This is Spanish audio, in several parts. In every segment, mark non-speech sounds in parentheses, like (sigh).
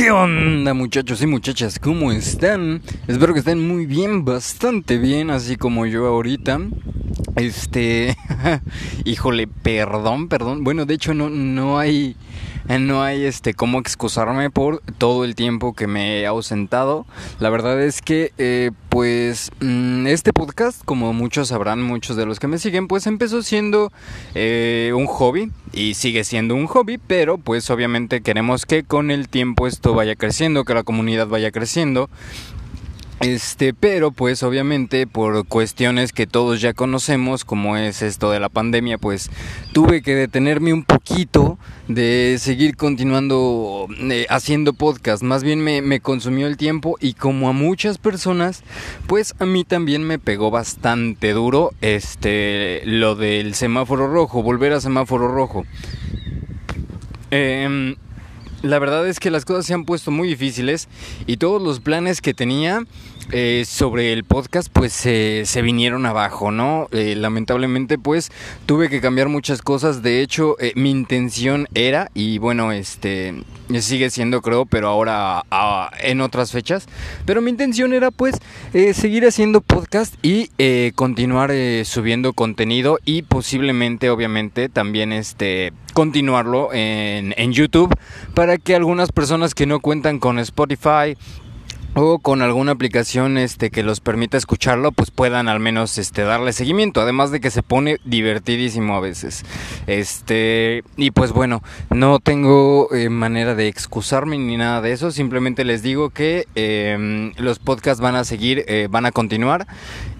¿Qué onda muchachos y muchachas? ¿Cómo están? Espero que estén muy bien, bastante bien, así como yo ahorita. Este, (laughs) híjole, perdón, perdón. Bueno, de hecho no, no hay no hay este cómo excusarme por todo el tiempo que me he ausentado. La verdad es que eh, pues mm, este podcast, como muchos sabrán, muchos de los que me siguen, pues empezó siendo eh, un hobby y sigue siendo un hobby, pero pues obviamente queremos que con el tiempo esto vaya creciendo, que la comunidad vaya creciendo este, pero pues obviamente por cuestiones que todos ya conocemos, como es esto de la pandemia, pues tuve que detenerme un poquito de seguir continuando eh, haciendo podcast. Más bien me, me, consumió el tiempo y como a muchas personas, pues a mí también me pegó bastante duro este lo del semáforo rojo, volver a semáforo rojo. Eh, la verdad es que las cosas se han puesto muy difíciles y todos los planes que tenía eh, sobre el podcast pues se vinieron abajo, ¿no? Eh, lamentablemente pues tuve que cambiar muchas cosas, de hecho eh, mi intención era, y bueno, este sigue siendo creo, pero ahora en otras fechas, pero mi intención era pues seguir haciendo podcast y continuar subiendo contenido y posiblemente obviamente también este continuarlo en, en YouTube para que algunas personas que no cuentan con Spotify o con alguna aplicación este que los permita escucharlo pues puedan al menos este darle seguimiento. Además de que se pone divertidísimo a veces. Este y pues bueno no tengo eh, manera de excusarme ni nada de eso. Simplemente les digo que em, los podcasts van a seguir eh, van a continuar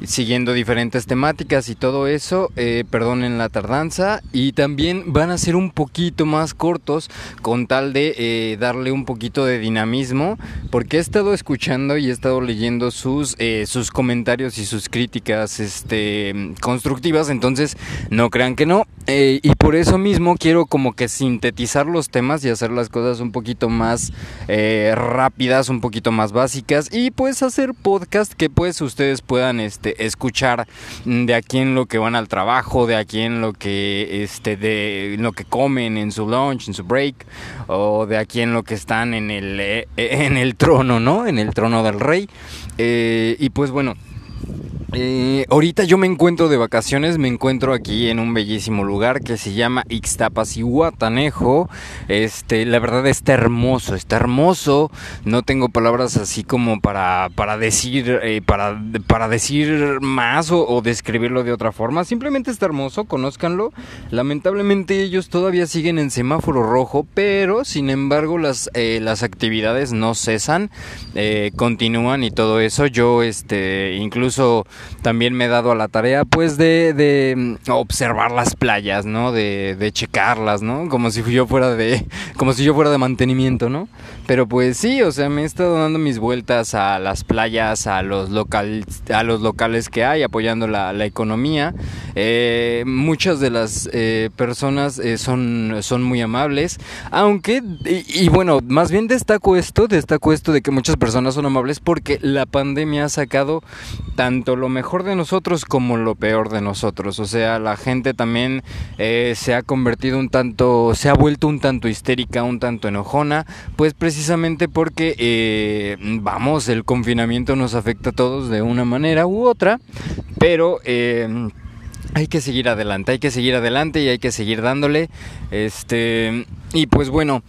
siguiendo diferentes temáticas y todo eso eh, perdonen la tardanza. Y también van a ser un poquito más cortos con tal de darle un poquito de dinamismo porque he estado escuchando y he estado leyendo sus, eh, sus comentarios y sus críticas este, constructivas, entonces no crean que no. Eh, y por eso mismo quiero como que sintetizar los temas y hacer las cosas un poquito más eh, rápidas, un poquito más básicas y pues hacer podcast que pues ustedes puedan este, escuchar de aquí en lo que van al trabajo, de aquí en lo que, este, de lo que comen en su lunch, en su break o de aquí en lo que están en el, en el trono, ¿no? Trono del rey. Eh, y pues bueno, eh, ahorita yo me encuentro de vacaciones, me encuentro aquí en un bellísimo lugar que se llama Ixtapas y Guatanejo. Este, la verdad está hermoso, está hermoso. No tengo palabras así como para, para decir, eh, para, para decir más o, describirlo de otra forma. Simplemente está hermoso, conózcanlo. Lamentablemente ellos todavía siguen en semáforo rojo, pero sin embargo las, eh, las actividades no cesan, continúan y todo eso. Yo, este, incluso también me he dado a la tarea pues de, de mm, observar las playas, ¿no? De, de, checarlas, ¿no? Como si yo fuera de (laughs) como si yo fuera de mantenimiento, ¿no? Pero pues sí, o sea, me he estado dando mis vueltas a las playas, a los local, a los locales que hay, apoyando la, la economía. Eh, muchas de las eh, personas eh, son, son muy amables, aunque y, bueno, más bien destaco esto, destaco esto de que muchas personas son amables porque la pandemia ha sacado tanto lo mejor de nosotros como lo peor de nosotros. O sea, la gente también eh, se ha convertido un tanto, se ha vuelto un tanto histérica, un tanto enojona, pues precisamente porque, eh, vamos, el confinamiento nos afecta a todos de una manera u otra, pero... Eh, hay que seguir adelante, hay que seguir adelante y hay que seguir dándole. Este, y pues bueno,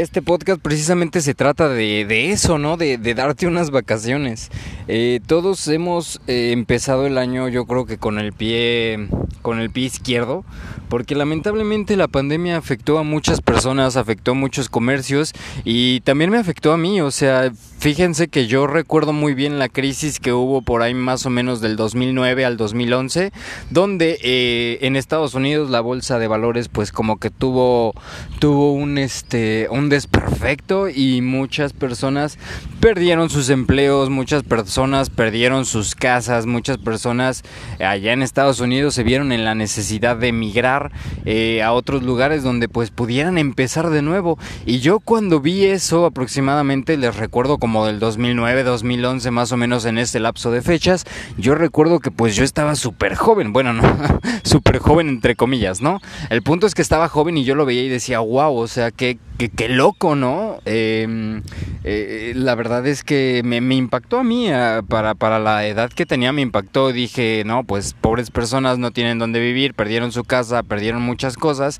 este podcast precisamente se trata de, eso, ¿no? De, darte unas vacaciones. Eh, todos hemos eh, empezado el año, yo creo que con el pie, con el pie izquierdo, porque lamentablemente la pandemia afectó a muchas personas, afectó a muchos comercios y también me afectó a mí. O sea, fíjense que yo recuerdo muy bien la crisis que hubo por ahí más o menos del 2009 al 2011, donde eh, en Estados Unidos la bolsa de valores, pues como que tuvo, tuvo un este, un desperfecto y muchas personas perdieron sus empleos, muchas personas perdieron sus casas, muchas personas allá en Estados Unidos se vieron en la necesidad de emigrar eh, a otros lugares donde pues pudieran empezar de nuevo. Y yo cuando vi eso aproximadamente, les recuerdo como del 2009, 2011 más o menos en este lapso de fechas, yo recuerdo que pues yo estaba súper joven, bueno, no, (laughs) súper joven entre comillas, ¿no? El punto es que estaba joven y yo lo veía y decía, wow, o sea, qué loco, ¿no? Em, eh, la verdad es que me, impactó a mí, para, para, la edad que tenía me impactó, dije, no, pues pobres personas no tienen dónde vivir, perdieron su casa, perdieron muchas cosas,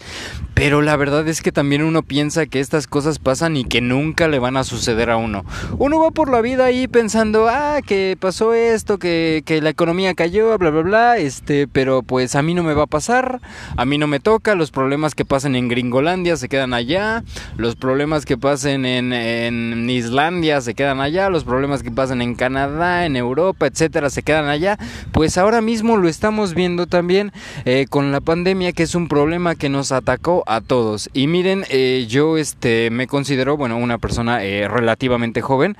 pero la verdad es que también uno piensa que estas cosas pasan y que nunca le van a suceder a uno. Uno va por la vida ahí pensando, ah, que pasó esto, que, que la economía cayó, bla, bla, bla, este, pero pues a mí no me va a pasar, a mí no me toca, los problemas que pasan en Gringolandia se quedan allá, los problemas que pasen en, Islandia se quedan allá, los problemas que pasan en Canadá, en Europa, etcétera, se quedan allá. Pues ahora mismo lo estamos viendo también eh, con la pandemia, que es un problema que nos atacó a todos. Y miren, eh, yo este me considero, bueno, una persona eh, relativamente joven.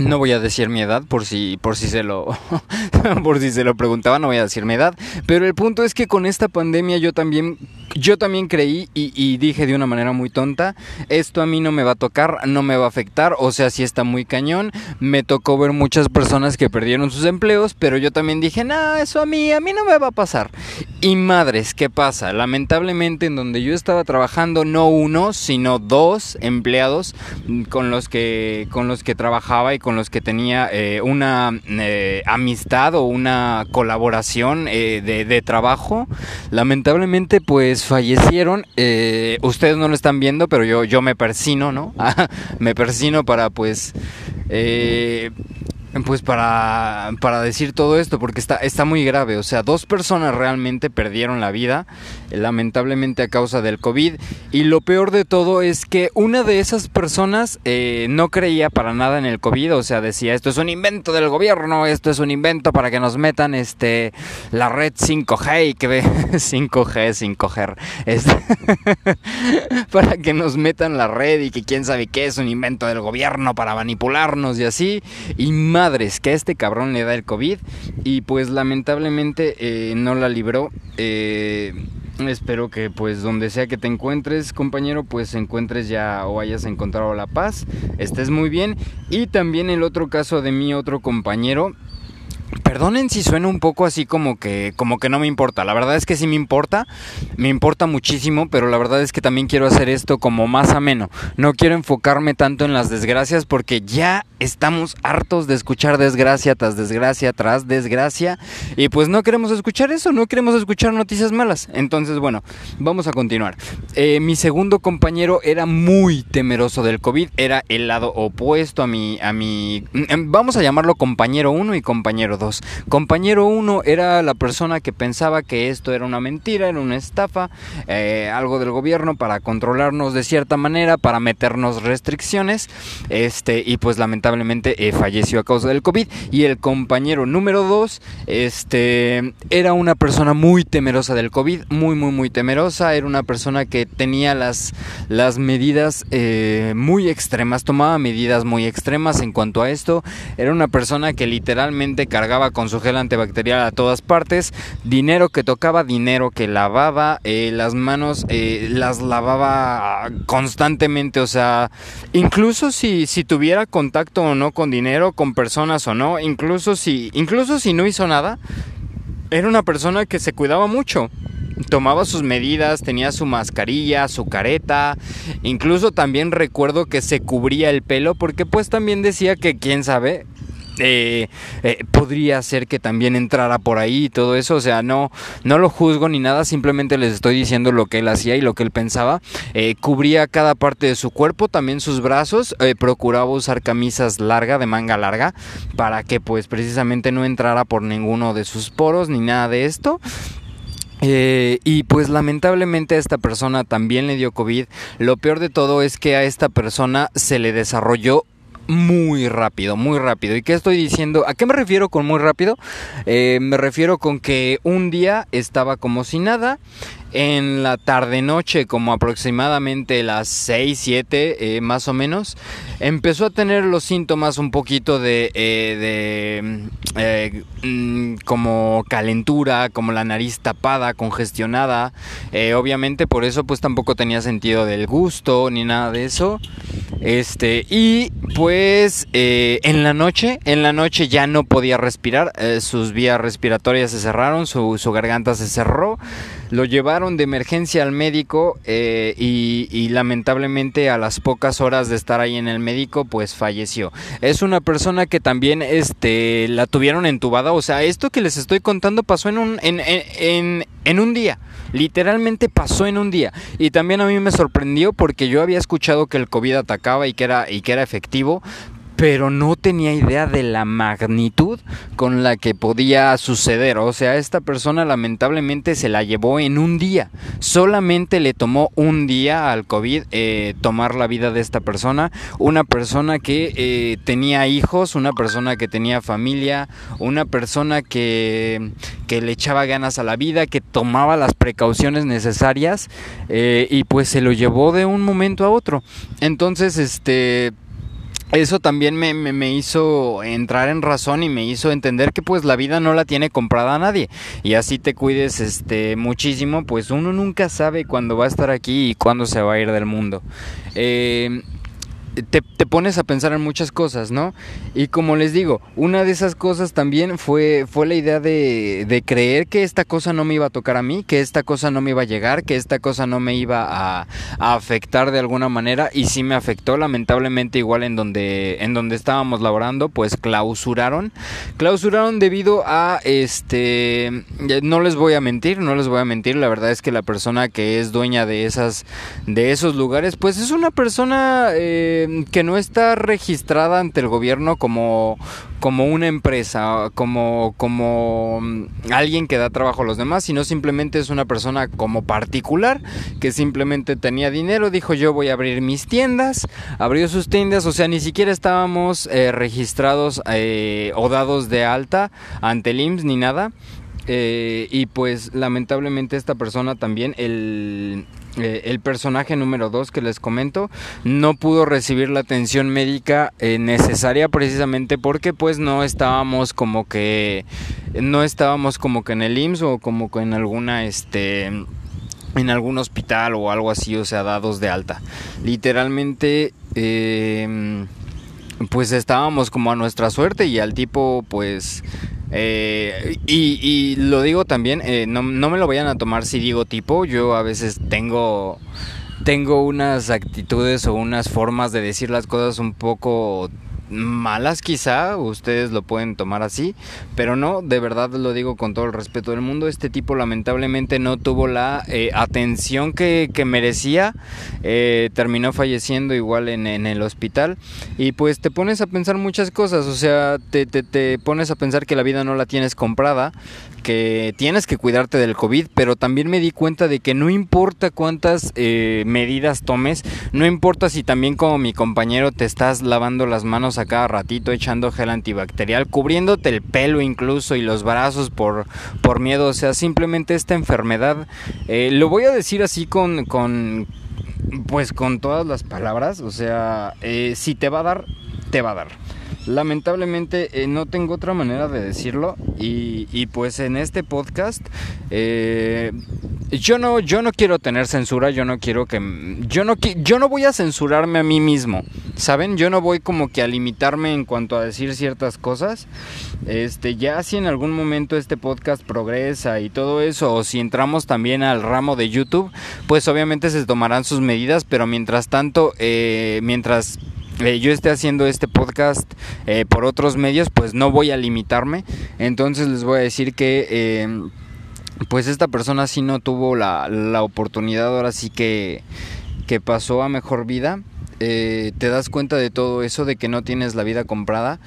No voy a decir mi edad por si por si se lo (laughs) por si se lo preguntaba, no voy a decir mi edad, pero el punto es que con esta pandemia yo también yo también creí y, dije de una manera muy tonta, esto a mí no me va a tocar, no me va a afectar, o sea, si está muy cañón, me tocó ver muchas personas que perdieron sus empleos, pero yo también dije, no, eso a mí, a mí no me va a pasar. Y madres, ¿qué pasa? Lamentablemente en donde yo estaba trabajando, no uno, sino dos empleados con los que, con los que trabajaba y con los que tenía eh, una eh, amistad o una colaboración eh, de, de trabajo, lamentablemente pues fallecieron. Eh, ustedes no lo están viendo, pero yo, yo me persino, ¿no? (laughs) me persino para pues eh, pues para, para decir todo esto, porque está, está muy grave. O sea, dos personas realmente perdieron la vida, lamentablemente a causa del COVID. Y lo peor de todo es que una de esas personas eh, no creía para nada en el COVID. O sea, decía, esto es un invento del gobierno, esto es un invento para que nos metan este la red 5G y que ve (laughs) 5G, 5G. Este, (laughs) para que nos metan la red y que quién sabe qué es un invento del gobierno para manipularnos y así. Y madres que a este cabrón le da el COVID y pues lamentablemente eh, no la libró. Eh, espero que pues donde sea que te encuentres compañero pues encuentres ya o hayas encontrado la paz, estés muy bien. Y también el otro caso de mi otro compañero Perdonen si suena un poco así como que como que no me importa. La verdad es que sí me importa, me importa muchísimo, pero la verdad es que también quiero hacer esto como más ameno. No quiero enfocarme tanto en las desgracias porque ya estamos hartos de escuchar desgracia tras desgracia tras desgracia y pues no queremos escuchar eso, no queremos escuchar noticias malas. Entonces, bueno, vamos a continuar. Eh, mi segundo compañero era muy temeroso del COVID, era el lado opuesto a mi a mi mm, vamos a llamarlo compañero 1 y compañero 2. Compañero 1 era la persona que pensaba que esto era una mentira, era una estafa, eh, algo del gobierno para controlarnos de cierta manera, para meternos restricciones, este, y pues lamentablemente eh, falleció a causa del COVID. Y el compañero número 2, este, era una persona muy temerosa del COVID, muy, muy, muy temerosa, era una persona que tenía las, las medidas eh, muy extremas, tomaba medidas muy extremas en cuanto a esto, era una persona que literalmente cargaba con su gel antibacterial a todas partes, dinero que tocaba, dinero que lavaba, eh, las manos eh, las lavaba constantemente, o sea, incluso si, si tuviera contacto o no con dinero, con personas o no, incluso si, incluso si no hizo nada, era una persona que se cuidaba mucho. Tomaba sus medidas, tenía su mascarilla, su careta, incluso también recuerdo que se cubría el pelo porque pues también decía que quién sabe, eh, eh, podría ser que también entrara por ahí y todo eso. O sea, no, no lo juzgo ni nada, simplemente les estoy diciendo lo que él hacía y lo que él pensaba. Eh, cubría cada parte de su cuerpo, también sus brazos. procuraba usar camisas largas, de manga larga, para que pues precisamente no entrara por ninguno de sus poros ni nada de esto. y pues lamentablemente a esta persona también le dio COVID. Lo peor de todo es que a esta persona se le desarrolló muy rápido, muy rápido. ¿Y qué estoy diciendo? ¿A qué me refiero con muy rápido? Eh, me refiero con que un día estaba como si nada. En la tarde noche, como aproximadamente las 6, 7 eh, más o menos, empezó a tener los síntomas un poquito de, eh, de mm, como calentura, como la nariz tapada, congestionada. obviamente por eso pues tampoco tenía sentido del gusto ni nada de eso. Este, y pues eh, en la noche, en la noche ya no podía respirar, eh, sus vías respiratorias se cerraron, su garganta se cerró, Lo llevaron de emergencia al médico eh, y, lamentablemente a las pocas horas de estar ahí en el médico pues falleció. Es una persona que también este, la tuvieron entubada, o sea, esto que les estoy contando pasó en un, en, en, en un día. Literalmente pasó en un día. Y también a mí me sorprendió porque yo había escuchado que el COVID atacaba y que era, y que era efectivo, pero no tenía idea de la magnitud con la que podía suceder. O sea, esta persona lamentablemente se la llevó en un día. Solamente le tomó un día al COVID eh, tomar la vida de esta persona. Una persona que eh, tenía hijos, una persona que tenía familia, una persona que, que, le echaba ganas a la vida, que tomaba las precauciones necesarias eh, y pues se lo llevó de un momento a otro. Entonces, este eso también me, me, hizo entrar en razón y me hizo entender que pues la vida no la tiene comprada a nadie. Y así te cuides este muchísimo pues uno nunca sabe cuándo va a estar aquí y cuándo se va a ir del mundo. Eh, te, pones a pensar en muchas cosas, ¿no? Y como les digo, una de esas cosas también fue, fue la idea de, de, creer que esta cosa no me iba a tocar a mí, que esta cosa no me iba a llegar, que esta cosa no me iba a, afectar de alguna manera y sí me afectó lamentablemente igual en donde, en donde estábamos laborando, pues clausuraron. Clausuraron debido a, este, no les voy a mentir, no les voy a mentir, la verdad es que la persona que es dueña de, esas, de esos lugares, pues es una persona... Eh, que no está registrada ante el gobierno como, como una empresa, como, como mm, alguien que da trabajo a los demás, sino simplemente es una persona como particular que simplemente tenía dinero, dijo yo voy a abrir mis tiendas, abrió sus tiendas, o sea, ni siquiera estábamos eh, registrados eh, o dados de alta ante el IMSS ni nada. Eh, y pues lamentablemente esta persona también, el, eh, el personaje número 2 que les comento no pudo recibir la atención médica eh, necesaria precisamente porque pues no estábamos como que no estábamos como que en el IMSS o como que en alguna este en algún hospital o algo así o sea dados de alta. Literalmente em, pues estábamos como a nuestra suerte y al tipo pues eh, y, lo digo también, eh, no, no, me lo vayan a tomar si digo tipo, yo a veces tengo, tengo unas actitudes o unas formas de decir las cosas un poco malas quizá, ustedes lo pueden tomar así, pero no, de verdad lo digo con todo el respeto del mundo, este tipo lamentablemente no tuvo la eh, atención que, merecía, eh, terminó falleciendo igual en, en, el hospital y pues te pones a pensar muchas cosas, o sea, te, te, te pones a pensar que la vida no la tienes comprada, que tienes que cuidarte del COVID, pero también me di cuenta de que no importa cuántas eh, medidas tomes, no importa si también como mi compañero te estás lavando las manos a cada ratito, echando gel antibacterial, cubriéndote el pelo incluso y los brazos por, por miedo, o sea, simplemente esta enfermedad, eh, lo voy a decir así con, con, pues con todas las palabras, o sea, eh, si te va a dar, te va a dar. Lamentablemente eh, no tengo otra manera de decirlo y, pues en este podcast eh, yo no yo no quiero tener censura, yo no quiero que yo no yo no voy a censurarme a mí mismo, ¿saben? Yo no voy como que a limitarme en cuanto a decir ciertas cosas. Este, ya si en algún momento este podcast progresa y todo eso o si entramos también al ramo de YouTube, pues obviamente se tomarán sus medidas, pero mientras tanto eh, mientras eh, yo esté haciendo este podcast eh, por otros medios, pues no voy a limitarme. Entonces les voy a decir que eh, pues esta persona sí no tuvo la, la oportunidad, ahora sí que, que pasó a mejor vida. te das cuenta de todo eso, de que no tienes la vida comprada,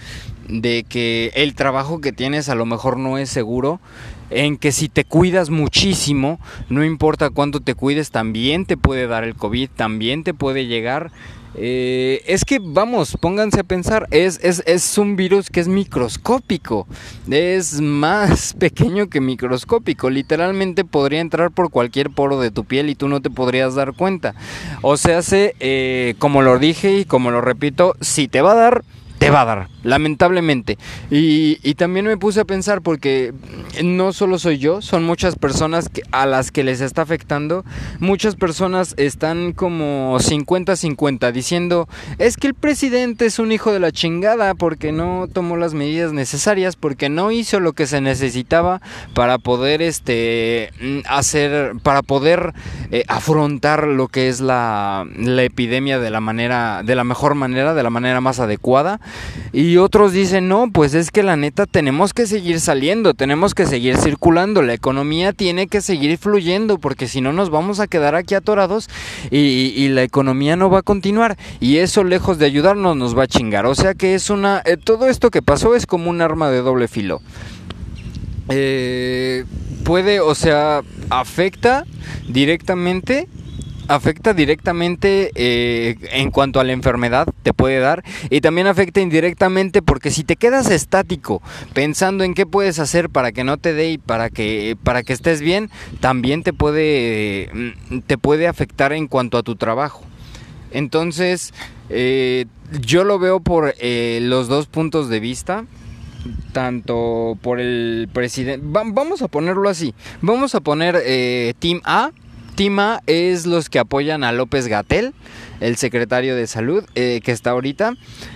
de que el trabajo que tienes a lo mejor no es seguro, en que si te cuidas muchísimo, no importa cuánto te cuides, también te puede dar el COVID, también te puede llegar. Eh, es que, vamos, pónganse a pensar, es, es, es, un virus que es microscópico, es más (laughs) pequeño que microscópico, literalmente podría entrar por cualquier poro de tu piel y tú no te podrías dar cuenta. O sea, se, eh, como lo dije y como lo repito, si te va a dar, te va a dar, lamentablemente. Y, y, también me puse a pensar porque no solo soy yo, son muchas personas a las que les está afectando. Muchas personas están como 50-50 diciendo, es que el presidente es un hijo de la chingada porque no tomó las medidas necesarias, porque no hizo lo que se necesitaba para poder este hacer, para poder eh, afrontar lo que es la, la epidemia de la manera, de la mejor manera, de la manera más adecuada. Y otros dicen, no, pues es que la neta tenemos que seguir saliendo, tenemos que seguir circulando, la economía tiene que seguir fluyendo, porque si no nos vamos a quedar aquí atorados y, la economía no va a continuar. Y eso lejos de ayudarnos nos va a chingar. O sea que es una... Eh, todo esto que pasó es como un arma de doble filo. Eh, puede, o sea, afecta directamente afecta directamente eh, en cuanto a la enfermedad te puede dar y también afecta indirectamente porque si te quedas estático pensando en qué puedes hacer para que no te dé y para que para que estés bien también te puede mm, te puede afectar en cuanto a tu trabajo. Entonces eh, yo lo veo por eh, los dos puntos de vista tanto por el presidente vamos a ponerlo así vamos a poner Team A Tima es los que apoyan a López Gatel, el secretario de salud eh, que está ahorita.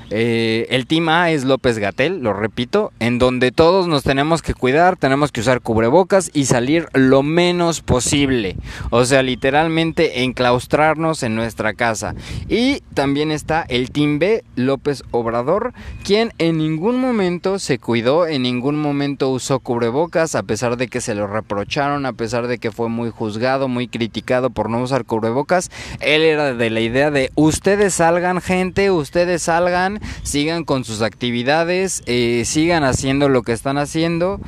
Eh, el Team A es López Gatel, lo repito, en donde todos nos tenemos que cuidar, tenemos que usar cubrebocas y salir lo menos posible. O sea, literalmente enclaustrarnos en nuestra casa. Y también está el Team B, López Obrador, quien en ningún momento se cuidó, en ningún momento usó cubrebocas, a pesar de que se lo reprocharon, a pesar de que fue muy juzgado, muy criticado por no usar cubrebocas. Él era de la idea de ustedes salgan gente, ustedes salgan sigan con sus actividades, eh, sigan haciendo lo que están haciendo,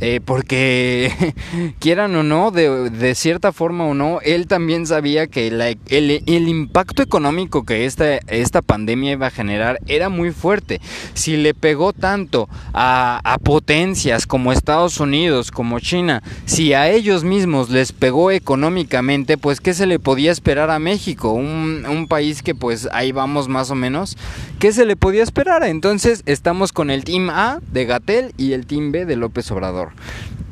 eh, porque (laughs) quieran o no, de, cierta forma o no, él también sabía que el, impacto económico que esta, esta pandemia iba a generar era muy fuerte. Si le pegó tanto a, potencias como Estados Unidos, como China, si a ellos mismos les pegó económicamente, pues ¿qué se le podía esperar a México? Un, un país que pues ahí vamos más o menos. ¿Qué se le podía esperar. Entonces estamos con el Team A de Gatel y el Team B de López Obrador.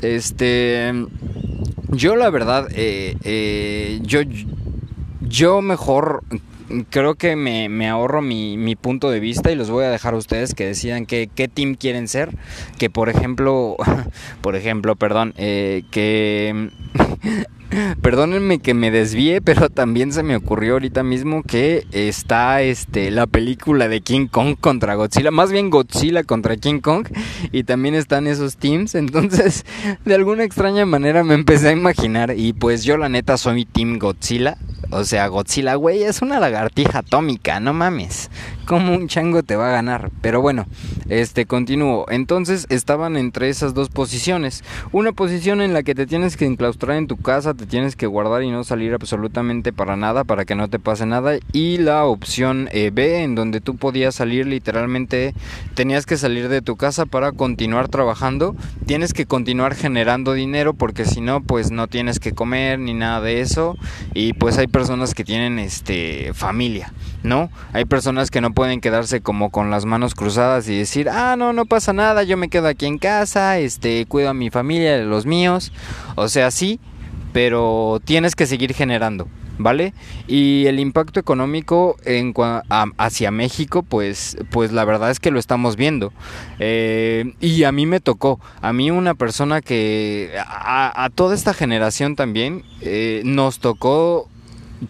Este, yo la verdad, eh, eh, yo, yo mejor creo que me, ahorro mi, punto de vista y los voy a dejar a ustedes que decidan qué, qué team quieren ser. Que por ejemplo, (laughs) por ejemplo, perdón, eh, que (laughs) Perdónenme que me desvíe, (laughs) pero también se me ocurrió ahorita mismo que está este la película de King Kong contra Godzilla, más bien Godzilla contra King Kong y también están esos teams, entonces (laughs) de alguna extraña manera me empecé a imaginar y pues yo la neta soy Team Godzilla, o sea, Godzilla, güey, es una lagartija atómica, no mames. ¿Cómo un chango te va a ganar? Pero bueno, este continúo. Entonces estaban entre esas dos posiciones. Una posición en la que te tienes que enclaustrar en tu casa, te tienes que guardar y no salir absolutamente para nada, para que no te pase nada. Y la opción eh, B, en donde tú podías salir literalmente, tenías que salir de tu casa para continuar trabajando. Tienes que continuar generando dinero porque si no, pues no tienes que comer ni nada de eso. Y pues hay personas que tienen este familia, ¿no? Hay personas que no pueden quedarse como con las manos cruzadas y decir, "Ah, no, no pasa nada, yo me quedo aquí en casa, este, cuido a mi familia, de los míos." O sea, sí, pero tienes que seguir generando. ¿vale? Y el impacto económico en, hacia México, pues, pues la verdad es que lo estamos viendo. Eh, y a mí me tocó, a mí una persona que, a, toda esta generación también, eh, nos tocó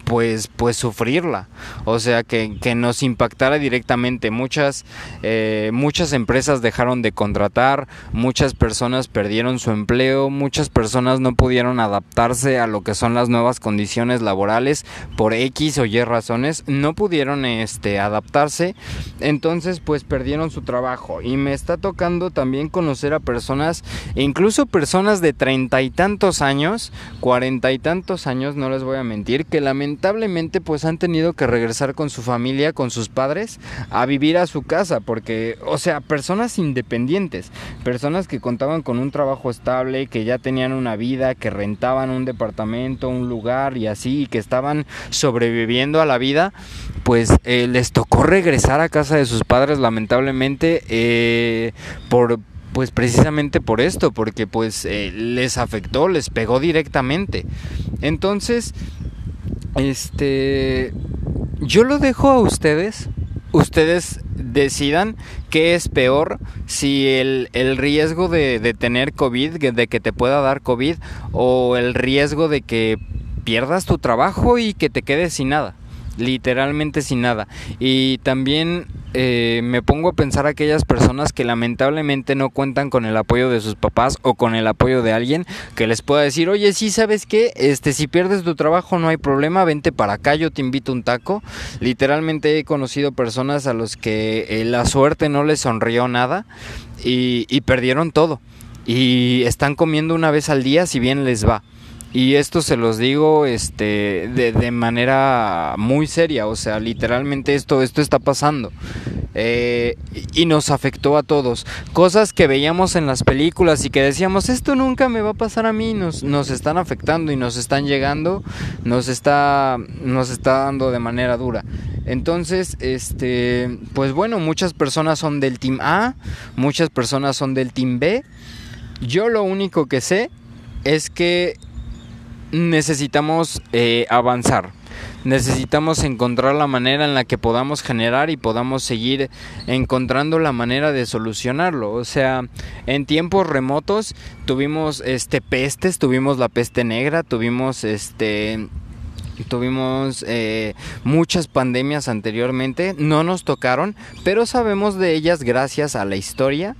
pues, pues sufrirla. O sea, que, que nos impactara directamente. Muchas, eh, muchas empresas dejaron de contratar, muchas personas perdieron su empleo, muchas personas no pudieron adaptarse a lo que son las nuevas condiciones laborales por X o Y razones, no pudieron este, adaptarse, entonces pues perdieron su trabajo. Y me está tocando también conocer a personas, incluso personas de treinta y tantos años, cuarenta y tantos años, no les voy a mentir, que la lamentablemente pues han tenido que regresar con su familia, con sus padres, a vivir a su casa, porque, o sea, personas independientes, personas que contaban con un trabajo estable, que ya tenían una vida, que rentaban un departamento, un lugar y así, que estaban sobreviviendo a la vida, pues eh, les tocó regresar a casa de sus padres lamentablemente eh, por pues precisamente por esto, porque pues eh, les afectó, les pegó directamente. Entonces, este, yo lo dejo a ustedes. Ustedes decidan qué es peor, si el, el riesgo de, de tener COVID, de que te pueda dar COVID, o el riesgo de que pierdas tu trabajo y que te quedes sin nada literalmente sin nada. Y también eh, me pongo a pensar aquellas personas que lamentablemente no cuentan con el apoyo de sus papás o con el apoyo de alguien que les pueda decir, oye, sí, ¿sabes qué? Este, si pierdes tu trabajo no hay problema, vente para acá, yo te invito un taco. Literalmente he conocido personas a los que eh, la suerte no les sonrió nada y, y perdieron todo. Y están comiendo una vez al día si bien les va. Y esto se los digo este, de, manera muy seria, o sea, literalmente esto, esto está pasando. Eh, y nos afectó a todos. Cosas que veíamos en las películas y que decíamos, esto nunca me va a pasar a mí, nos, nos están afectando y nos están llegando, nos está, nos está dando de manera dura. Entonces, este, pues bueno, muchas personas son del team A, muchas personas son del team B. Yo lo único que sé es que necesitamos eh, avanzar. Necesitamos encontrar la manera en la que podamos generar y podamos seguir encontrando la manera de solucionarlo. O sea, en tiempos remotos tuvimos este pestes, tuvimos la peste negra, tuvimos este tuvimos eh, muchas pandemias anteriormente, no nos tocaron, pero sabemos de ellas gracias a la historia,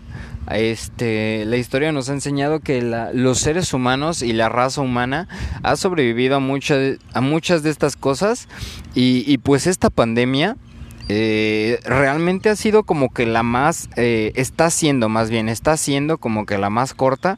este, la historia nos ha enseñado que los seres humanos y la raza humana ha sobrevivido a, muchas a muchas de estas cosas. Y, y pues esta pandemia eh, realmente ha sido como que la más, eh, está siendo más bien, está siendo como que la más corta,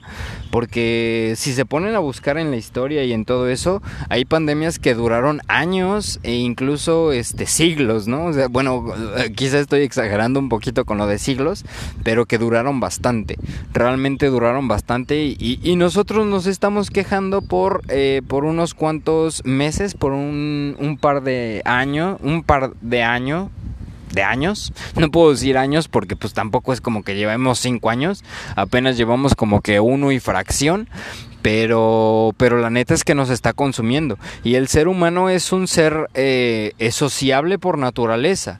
porque si se ponen a buscar en la historia y en todo eso, hay pandemias que duraron años e incluso este, siglos, ¿no? O sea, bueno, eh, quizá estoy exagerando un poquito con lo de siglos, pero que duraron bastante, realmente duraron bastante y, y nosotros nos estamos quejando por, por unos cuantos meses, por un, un par de años, un par de años años. No puedo decir años porque pues tampoco es como que llevemos cinco años. Apenas llevamos como que uno y fracción. Pero, pero la neta es que nos está consumiendo. Y el ser humano es un ser eh, sociable por naturaleza.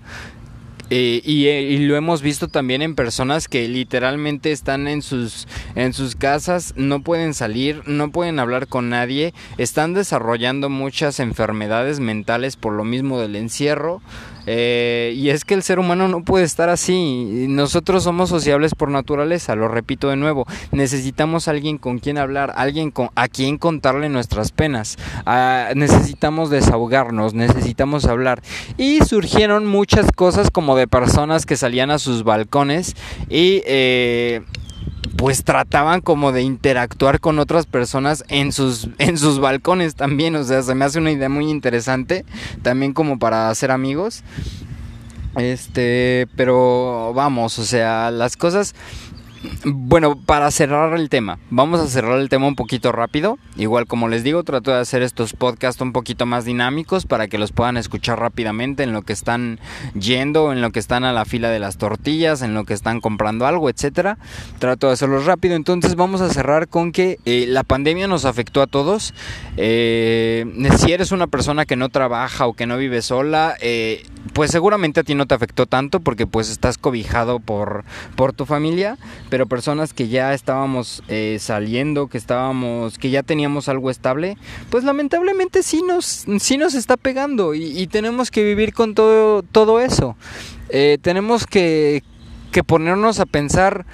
Eh, eh, y, lo hemos visto también en personas que literalmente están en sus, en sus casas, no pueden salir, no pueden hablar con nadie, están desarrollando muchas enfermedades mentales por lo mismo del encierro. Eh, y es que el ser humano no puede estar así. Nosotros somos sociables por naturaleza, lo repito de nuevo. Necesitamos alguien con quien hablar, alguien con, a quien contarle nuestras penas. Ah, necesitamos desahogarnos, necesitamos hablar. Y surgieron muchas cosas como de personas que salían a sus balcones y eh, pues trataban como de interactuar con otras personas en sus, (laughs) en sus balcones también. O sea, se me hace una idea muy interesante. También como para hacer amigos. Este, pero vamos, o sea, las cosas bueno, para cerrar el tema, vamos a cerrar el tema un poquito rápido. Igual como les digo, trato de hacer estos podcasts un poquito más dinámicos para que los puedan escuchar rápidamente en lo que están yendo, en lo que están a la fila de las tortillas, en lo que están comprando algo, etcétera. Trato de hacerlo rápido. Entonces vamos a cerrar con que eh, la pandemia nos afectó a todos. Eh, si eres una persona que no trabaja o que no vive sola, eh, pues seguramente a ti no te afectó tanto porque pues estás cobijado por, por tu familia pero personas que ya estábamos eh, saliendo, que estábamos, que ya teníamos algo estable, pues lamentablemente sí nos, sí nos está pegando y, tenemos que vivir con todo, todo eso. Eh, tenemos que, que ponernos a pensar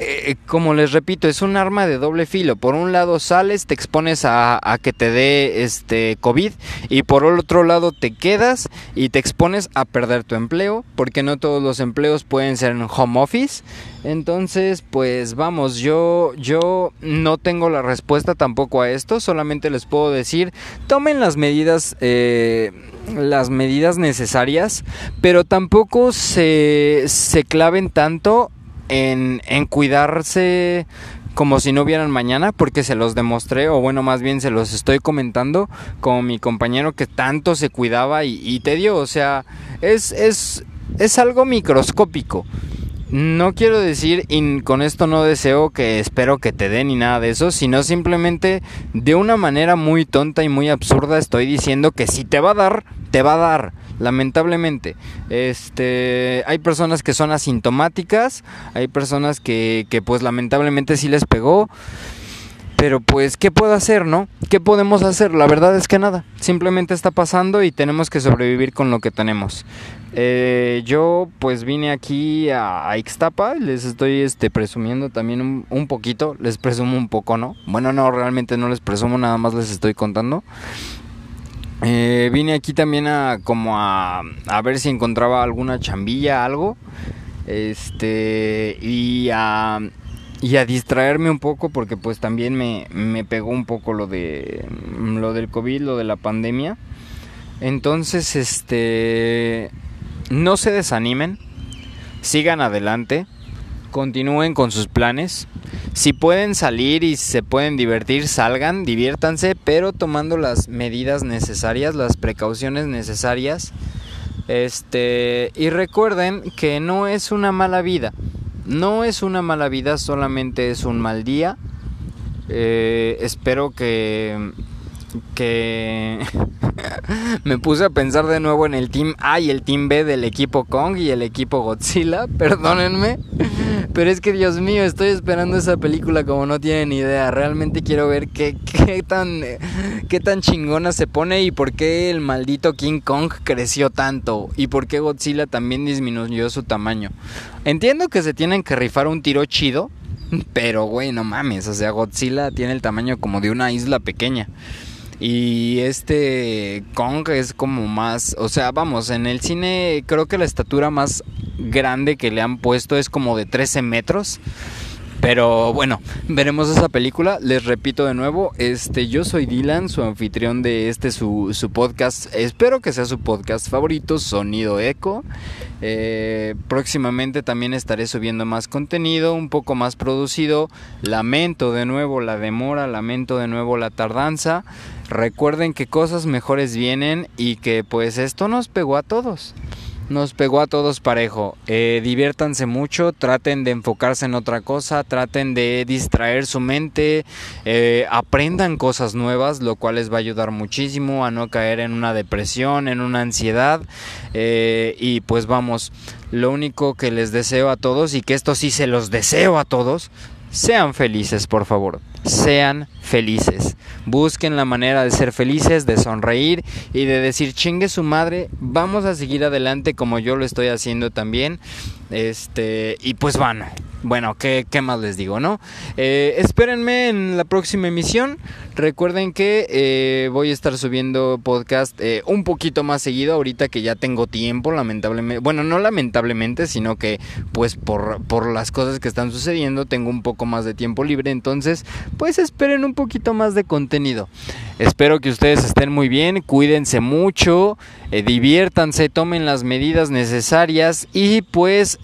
eh, como les repito, es un arma de doble filo. Por un lado sales, te expones a, que te dé este COVID y por otro lado te quedas y te expones a perder tu empleo, porque no todos los empleos pueden ser en home office. Entonces, pues vamos, yo yo no tengo la respuesta tampoco a esto, solamente les puedo decir, tomen las medidas eh, las medidas necesarias, pero tampoco se, se claven tanto en, cuidarse como si no hubieran mañana, porque se los demostré, o bueno, más bien se los estoy comentando, como mi compañero que tanto se cuidaba y, te dio, o sea, es, es, es algo microscópico. No quiero decir, y con esto no deseo que espero que te den ni nada de eso, sino simplemente de una manera muy tonta y muy absurda estoy diciendo que si te va a dar, te va a dar lamentablemente. Este, hay personas que son asintomáticas, hay personas que, que pues lamentablemente sí les pegó. Pero pues, ¿qué puedo hacer, no? ¿Qué podemos hacer? La verdad es que nada. Simplemente está pasando y tenemos que sobrevivir con lo que tenemos. Eh, yo pues vine aquí a, Ixtapa, les estoy este, presumiendo también un, poquito, les presumo un poco, ¿no? Bueno, no, realmente no les presumo, nada más les estoy contando. Eh, vine aquí también a como a, a ver si encontraba alguna chambilla, algo. Este, y a, y a distraerme un poco porque pues también me, me pegó un poco lo de lo del COVID, lo de la pandemia. Entonces, este no se desanimen, sigan adelante, continúen con sus planes. Si pueden salir y se pueden divertir, salgan, diviértanse, pero tomando las medidas necesarias, las precauciones necesarias. Este, y recuerden que no es una mala vida. No es una mala vida, solamente es un mal día. Eh, espero que que (laughs) me puse a pensar de nuevo en el Team A y el Team B del equipo Kong y el equipo Godzilla, (laughs) perdónenme. Pero es que Dios mío, estoy esperando esa película como no tienen idea. Realmente quiero ver qué, (laughs) qué, tan, qué tan chingona se pone y por qué el maldito King Kong creció tanto y por qué Godzilla también disminuyó su tamaño. Entiendo que se tienen que rifar un tiro chido, pero güey, no mames, o sea, Godzilla tiene el tamaño como de una isla pequeña. Y este Kong es como más, o sea, vamos, en el cine creo que la estatura más grande que le han puesto es como de 13 metros. Pero bueno, veremos esa película. Les repito de nuevo, este, yo soy Dylan, su anfitrión de este su, su podcast. Espero que sea su podcast favorito, Sonido Eco. Eh, próximamente también estaré subiendo más contenido, un poco más producido. Lamento de nuevo la demora, lamento de nuevo la tardanza. Recuerden que cosas mejores vienen y que pues esto nos pegó a todos nos pegó a todos parejo. Eh, diviértanse mucho, traten de enfocarse en otra cosa, traten de distraer su mente, eh, aprendan cosas nuevas, lo cual les va a ayudar muchísimo a no caer en una depresión, en una ansiedad. Eh, y pues vamos, lo único que les deseo a todos, y que esto sí se los deseo a todos, sean felices, por favor. Sean felices. Busquen la manera de ser felices, de sonreír y de decir chingue su madre, vamos a seguir adelante como yo lo estoy haciendo también. Este, y pues bueno, bueno, ¿qué, qué más les digo, no? Eh, espérenme en la próxima emisión. Recuerden que eh, voy a estar subiendo podcast eh, un poquito más seguido ahorita que ya tengo tiempo, lamentablemente. Bueno, no lamentablemente, sino que pues por, por las cosas que están sucediendo tengo un poco más de tiempo libre. Entonces, pues esperen un poquito más de contenido. Espero que ustedes estén muy bien, cuídense mucho, diviértanse, tomen las medidas necesarias y pues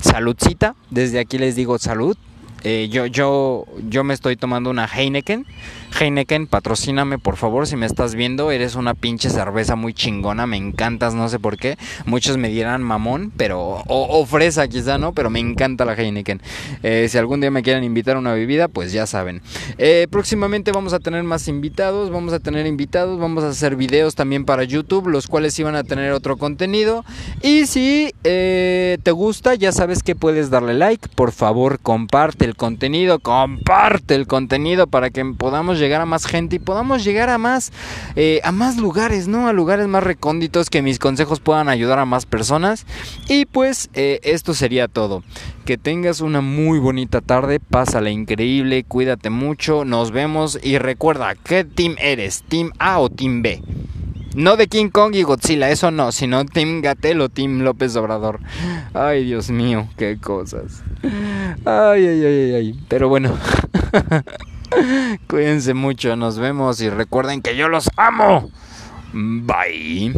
saludcita desde aquí les digo salud. Eh, yo, yo, yo me estoy tomando una Heineken. Heineken, patrocíname por favor si me estás viendo. Eres una pinche cerveza muy chingona, me encantas, no sé por qué. Muchos me dirán mamón, pero o, fresa quizá, ¿no? Pero me encanta la Heineken. Eh, si algún día me quieren invitar a una bebida, pues ya saben. Eh, próximamente vamos a tener más invitados, vamos a tener invitados, vamos a hacer videos también para YouTube, los cuales iban a tener otro contenido. Y si te gusta, ya sabes que puedes darle like. Por favor, comparte el contenido, comparte el contenido para que podamos llegar a más gente y podamos llegar a más, eh, a más lugares, ¿no? A lugares más recónditos que mis consejos puedan ayudar a más personas. Y pues eh, esto sería todo. Que tengas una muy bonita tarde, pásala increíble, cuídate mucho, nos vemos y recuerda, ¿qué team eres? ¿Team A o Team B? No de King Kong y Godzilla, eso no, sino Team Gatel o Team López Obrador. Ay, Dios mío, qué cosas. Ay, ay, ay, ay. Pero bueno. (laughs) Cuídense mucho, nos vemos y recuerden que yo los amo. Bye.